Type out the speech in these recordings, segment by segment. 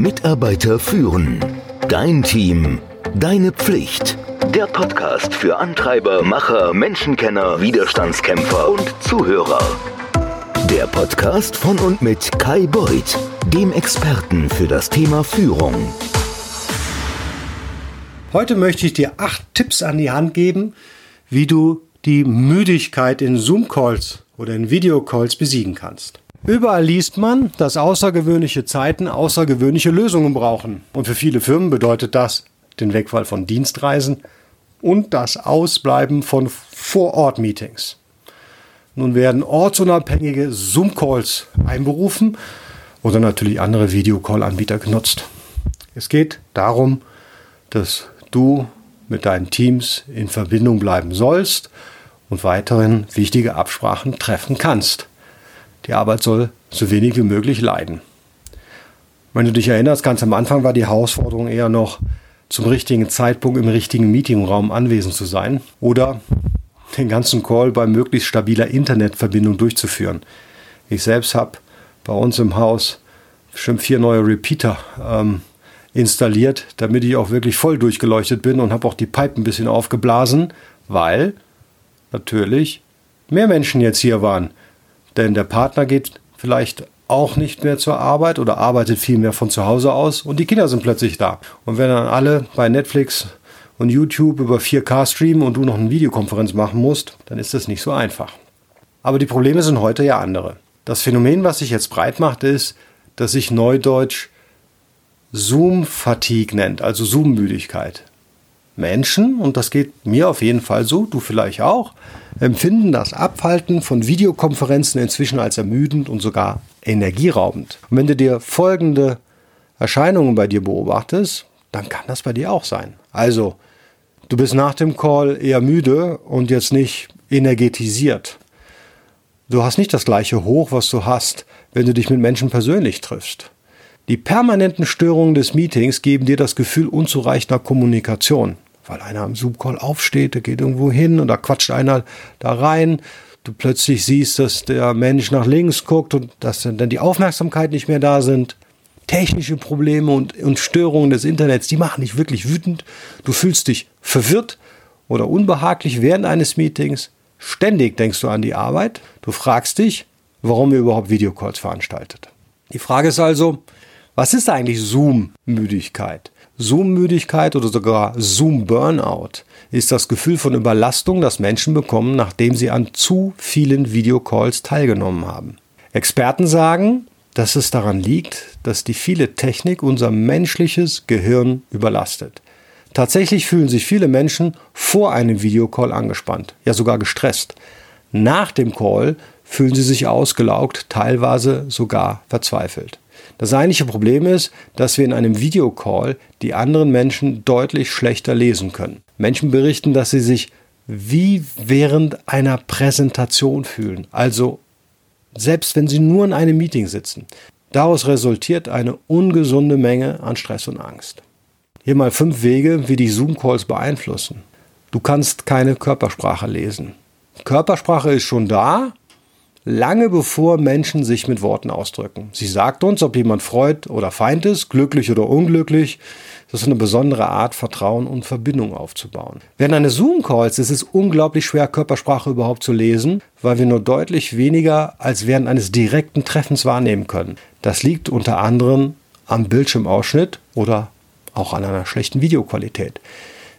Mitarbeiter führen. Dein Team. Deine Pflicht. Der Podcast für Antreiber, Macher, Menschenkenner, Widerstandskämpfer und Zuhörer. Der Podcast von und mit Kai Beuth, dem Experten für das Thema Führung. Heute möchte ich dir acht Tipps an die Hand geben, wie du die Müdigkeit in Zoom-Calls oder in Videocalls besiegen kannst. Überall liest man, dass außergewöhnliche Zeiten außergewöhnliche Lösungen brauchen. Und für viele Firmen bedeutet das den Wegfall von Dienstreisen und das Ausbleiben von Vor-Ort-Meetings. Nun werden ortsunabhängige Zoom-Calls einberufen oder natürlich andere Videocall-Anbieter genutzt. Es geht darum, dass du mit deinen Teams in Verbindung bleiben sollst und weiterhin wichtige Absprachen treffen kannst. Die Arbeit soll so wenig wie möglich leiden. Wenn du dich erinnerst, ganz am Anfang war die Herausforderung eher noch, zum richtigen Zeitpunkt im richtigen Meetingraum anwesend zu sein oder den ganzen Call bei möglichst stabiler Internetverbindung durchzuführen. Ich selbst habe bei uns im Haus bestimmt vier neue Repeater ähm, installiert, damit ich auch wirklich voll durchgeleuchtet bin und habe auch die Pipe ein bisschen aufgeblasen, weil natürlich mehr Menschen jetzt hier waren. Denn der Partner geht vielleicht auch nicht mehr zur Arbeit oder arbeitet viel mehr von zu Hause aus und die Kinder sind plötzlich da. Und wenn dann alle bei Netflix und YouTube über 4K streamen und du noch eine Videokonferenz machen musst, dann ist das nicht so einfach. Aber die Probleme sind heute ja andere. Das Phänomen, was sich jetzt breit macht, ist, dass sich Neudeutsch Zoom-Fatigue nennt, also Zoom-Müdigkeit. Menschen, und das geht mir auf jeden Fall so, du vielleicht auch, empfinden das Abhalten von Videokonferenzen inzwischen als ermüdend und sogar energieraubend. Und wenn du dir folgende Erscheinungen bei dir beobachtest, dann kann das bei dir auch sein. Also, du bist nach dem Call eher müde und jetzt nicht energetisiert. Du hast nicht das gleiche Hoch, was du hast, wenn du dich mit Menschen persönlich triffst. Die permanenten Störungen des Meetings geben dir das Gefühl unzureichender Kommunikation weil einer am Zoom-Call aufsteht, der geht irgendwo hin und da quatscht einer da rein. Du plötzlich siehst, dass der Mensch nach links guckt und dass dann die Aufmerksamkeit nicht mehr da sind. Technische Probleme und, und Störungen des Internets, die machen dich wirklich wütend. Du fühlst dich verwirrt oder unbehaglich während eines Meetings. Ständig denkst du an die Arbeit. Du fragst dich, warum ihr überhaupt Videocalls veranstaltet. Die Frage ist also, was ist eigentlich Zoom-Müdigkeit? Zoom-Müdigkeit oder sogar Zoom-Burnout ist das Gefühl von Überlastung, das Menschen bekommen, nachdem sie an zu vielen Videocalls teilgenommen haben. Experten sagen, dass es daran liegt, dass die viele Technik unser menschliches Gehirn überlastet. Tatsächlich fühlen sich viele Menschen vor einem Videocall angespannt, ja sogar gestresst. Nach dem Call fühlen sie sich ausgelaugt, teilweise sogar verzweifelt. Das eigentliche Problem ist, dass wir in einem Videocall die anderen Menschen deutlich schlechter lesen können. Menschen berichten, dass sie sich wie während einer Präsentation fühlen, also selbst wenn sie nur in einem Meeting sitzen. Daraus resultiert eine ungesunde Menge an Stress und Angst. Hier mal fünf Wege, wie die Zoom-Calls beeinflussen. Du kannst keine Körpersprache lesen. Körpersprache ist schon da, lange bevor Menschen sich mit Worten ausdrücken. Sie sagt uns, ob jemand Freud oder Feind ist, glücklich oder unglücklich. Das ist eine besondere Art, Vertrauen und Verbindung aufzubauen. Während eines Zoom-Calls ist es unglaublich schwer, Körpersprache überhaupt zu lesen, weil wir nur deutlich weniger als während eines direkten Treffens wahrnehmen können. Das liegt unter anderem am Bildschirmausschnitt oder auch an einer schlechten Videoqualität.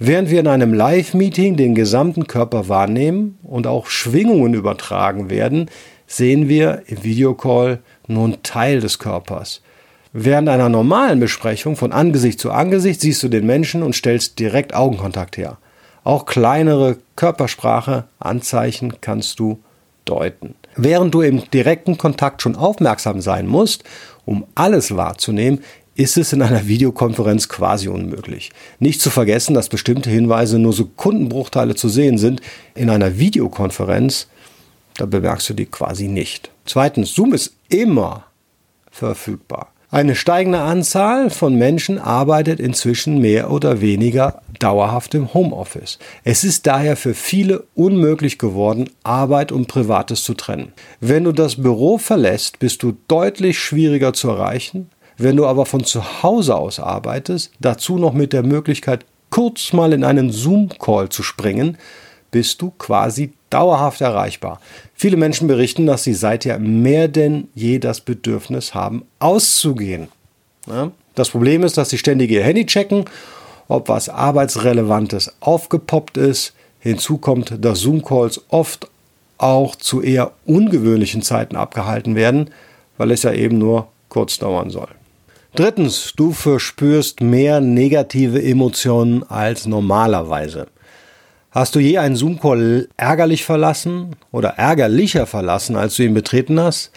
Während wir in einem Live-Meeting den gesamten Körper wahrnehmen und auch Schwingungen übertragen werden, sehen wir im Videocall nur einen Teil des Körpers. Während einer normalen Besprechung von Angesicht zu Angesicht siehst du den Menschen und stellst direkt Augenkontakt her. Auch kleinere Körpersprache, Anzeichen kannst du deuten. Während du im direkten Kontakt schon aufmerksam sein musst, um alles wahrzunehmen, ist es in einer Videokonferenz quasi unmöglich. Nicht zu vergessen, dass bestimmte Hinweise nur Sekundenbruchteile zu sehen sind. In einer Videokonferenz, da bemerkst du die quasi nicht. Zweitens, Zoom ist immer verfügbar. Eine steigende Anzahl von Menschen arbeitet inzwischen mehr oder weniger dauerhaft im Homeoffice. Es ist daher für viele unmöglich geworden, Arbeit und Privates zu trennen. Wenn du das Büro verlässt, bist du deutlich schwieriger zu erreichen, Wenn du aber von zu Hause aus arbeitest, dazu noch mit der Möglichkeit, kurz mal in einen Zoom-Call zu springen, bist du quasi dauerhaft erreichbar. Viele Menschen berichten, dass sie seither mehr denn je das Bedürfnis haben, auszugehen. Das Problem ist, dass sie ständig ihr Handy checken, ob was Arbeitsrelevantes aufgepoppt ist. Hinzu kommt, dass Zoom-Calls oft auch zu eher ungewöhnlichen Zeiten abgehalten werden, weil es ja eben nur kurz dauern soll. Drittens, du verspürst mehr negative Emotionen als normalerweise. Hast du je einen Zoom-Call ärgerlich verlassen oder ärgerlicher verlassen, als du ihn betreten hast?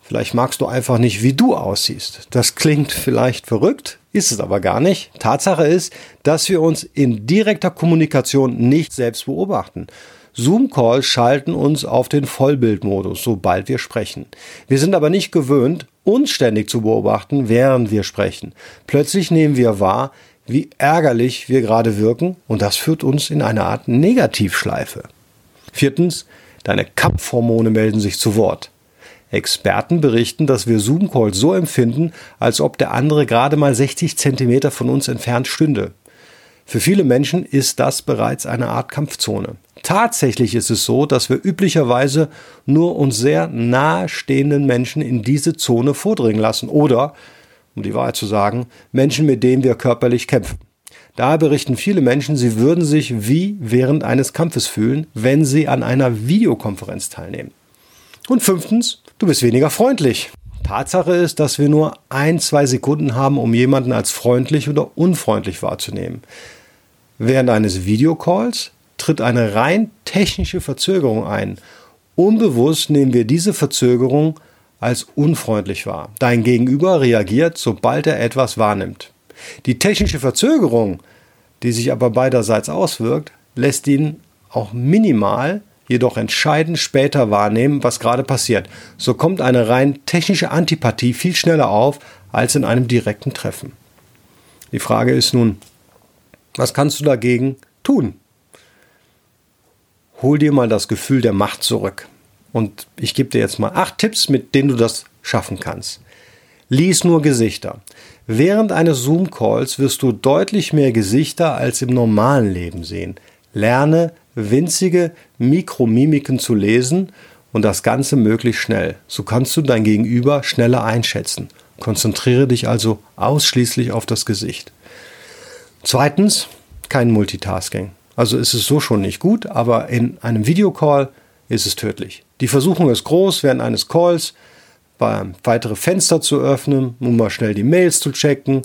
Vielleicht magst du einfach nicht, wie du aussiehst. Das klingt vielleicht verrückt, ist es aber gar nicht. Tatsache ist, dass wir uns in direkter Kommunikation nicht selbst beobachten. Zoom-Calls schalten uns auf den Vollbildmodus, sobald wir sprechen. Wir sind aber nicht gewöhnt, uns ständig zu beobachten, während wir sprechen. Plötzlich nehmen wir wahr, wie ärgerlich wir gerade wirken und das führt uns in eine Art Negativschleife. Viertens, deine Kampfhormone melden sich zu Wort. Experten berichten, dass wir Zoom-Calls so empfinden, als ob der andere gerade mal 60 Zentimeter von uns entfernt stünde. Für viele Menschen ist das bereits eine Art Kampfzone. Tatsächlich ist es so, dass wir üblicherweise nur uns sehr nahestehenden Menschen in diese Zone vordringen lassen oder, um die Wahrheit zu sagen, Menschen, mit denen wir körperlich kämpfen. Daher berichten viele Menschen, sie würden sich wie während eines Kampfes fühlen, wenn sie an einer Videokonferenz teilnehmen. Und fünftens, du bist weniger freundlich. Tatsache ist, dass wir nur ein, zwei Sekunden haben, um jemanden als freundlich oder unfreundlich wahrzunehmen. Während eines Videocalls tritt eine rein technische Verzögerung ein. Unbewusst nehmen wir diese Verzögerung als unfreundlich wahr. Dein Gegenüber reagiert, sobald er etwas wahrnimmt. Die technische Verzögerung, die sich aber beiderseits auswirkt, lässt ihn auch minimal jedoch entscheidend später wahrnehmen, was gerade passiert. So kommt eine rein technische Antipathie viel schneller auf als in einem direkten Treffen. Die Frage ist nun, was kannst du dagegen tun? Hol dir mal das Gefühl der Macht zurück. Und ich gebe dir jetzt mal acht Tipps, mit denen du das schaffen kannst. Lies nur Gesichter. Während eines Zoom-Calls wirst du deutlich mehr Gesichter als im normalen Leben sehen. Lerne winzige Mikromimiken zu lesen und das Ganze möglichst schnell. So kannst du dein Gegenüber schneller einschätzen. Konzentriere dich also ausschließlich auf das Gesicht. Zweitens, kein Multitasking. Also ist es so schon nicht gut, aber in einem Videocall ist es tödlich. Die Versuchung ist groß, während eines Calls weitere Fenster zu öffnen, um mal schnell die Mails zu checken,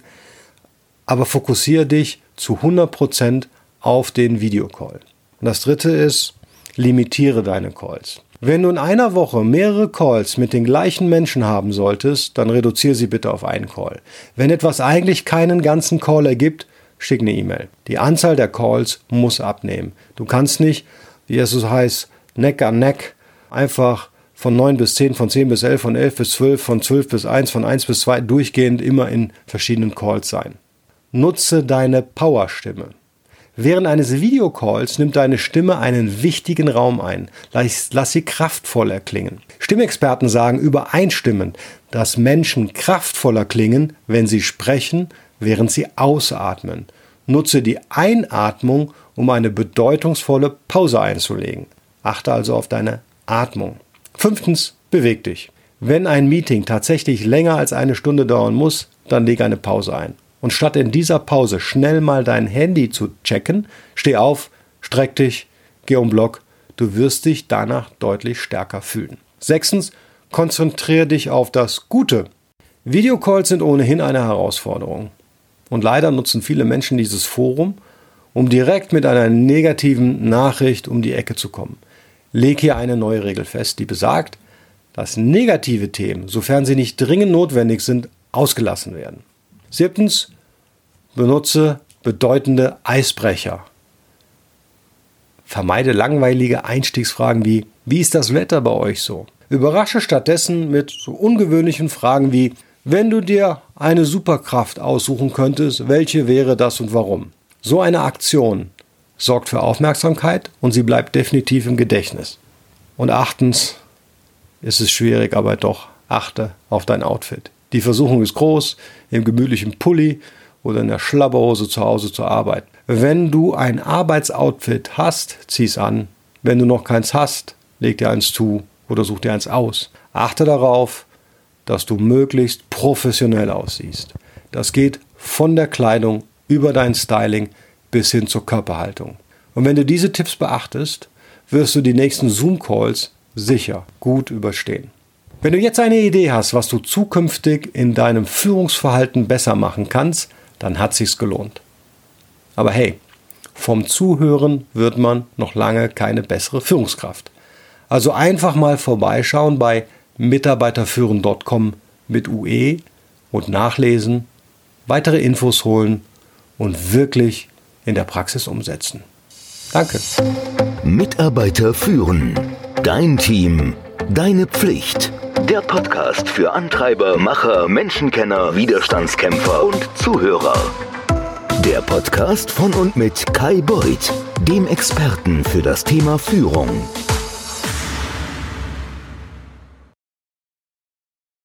aber fokussiere dich zu 100% auf den Videocall. Und das dritte ist, limitiere deine Calls. Wenn du in einer Woche mehrere Calls mit den gleichen Menschen haben solltest, dann reduziere sie bitte auf einen Call. Wenn etwas eigentlich keinen ganzen Call ergibt, schick eine E-Mail. Die Anzahl der Calls muss abnehmen. Du kannst nicht, wie es so heißt, Neck an Neck, einfach von 9 bis 10, von 10 bis 11, von 11 bis 12, von 12 bis 1, von 1 bis 2 durchgehend immer in verschiedenen Calls sein. Nutze deine Powerstimme. Während eines Videocalls nimmt deine Stimme einen wichtigen Raum ein. Lass, lass sie kraftvoll erklingen. Stimmexperten sagen übereinstimmend, dass Menschen kraftvoller klingen, wenn sie sprechen, während sie ausatmen. Nutze die Einatmung, um eine bedeutungsvolle Pause einzulegen. Achte also auf deine Atmung. Fünftens, beweg dich. Wenn ein Meeting tatsächlich länger als eine Stunde dauern muss, dann leg eine Pause ein. Und statt in dieser Pause schnell mal dein Handy zu checken, steh auf, streck dich, geh um Block. Du wirst dich danach deutlich stärker fühlen. Sechstens, konzentriere dich auf das Gute. Videocalls sind ohnehin eine Herausforderung. Und leider nutzen viele Menschen dieses Forum, um direkt mit einer negativen Nachricht um die Ecke zu kommen. Leg hier eine neue Regel fest, die besagt, dass negative Themen, sofern sie nicht dringend notwendig sind, ausgelassen werden. Siebtens, benutze bedeutende Eisbrecher. Vermeide langweilige Einstiegsfragen wie, wie ist das Wetter bei euch so? Überrasche stattdessen mit so ungewöhnlichen Fragen wie, wenn du dir eine Superkraft aussuchen könntest, welche wäre das und warum? So eine Aktion sorgt für Aufmerksamkeit und sie bleibt definitiv im Gedächtnis. Und achtens ist es schwierig, aber doch achte auf dein Outfit. Die Versuchung ist groß, im gemütlichen Pulli oder in der Schlabberhose zu Hause zu arbeiten. Wenn du ein Arbeitsoutfit hast, zieh's an. Wenn du noch keins hast, leg dir eins zu oder such dir eins aus. Achte darauf, dass du möglichst professionell aussiehst. Das geht von der Kleidung über dein Styling bis hin zur Körperhaltung. Und wenn du diese Tipps beachtest, wirst du die nächsten Zoom-Calls sicher gut überstehen. Wenn du jetzt eine Idee hast, was du zukünftig in deinem Führungsverhalten besser machen kannst, dann hat sich's gelohnt. Aber hey, vom Zuhören wird man noch lange keine bessere Führungskraft. Also einfach mal vorbeischauen bei mitarbeiterführen.com mit UE und nachlesen, weitere Infos holen und wirklich in der Praxis umsetzen. Danke. Mitarbeiter führen. Dein Team. Deine Pflicht. Der Podcast für Antreiber, Macher, Menschenkenner, Widerstandskämpfer und Zuhörer. Der Podcast von und mit Kai Beuth, dem Experten für das Thema Führung.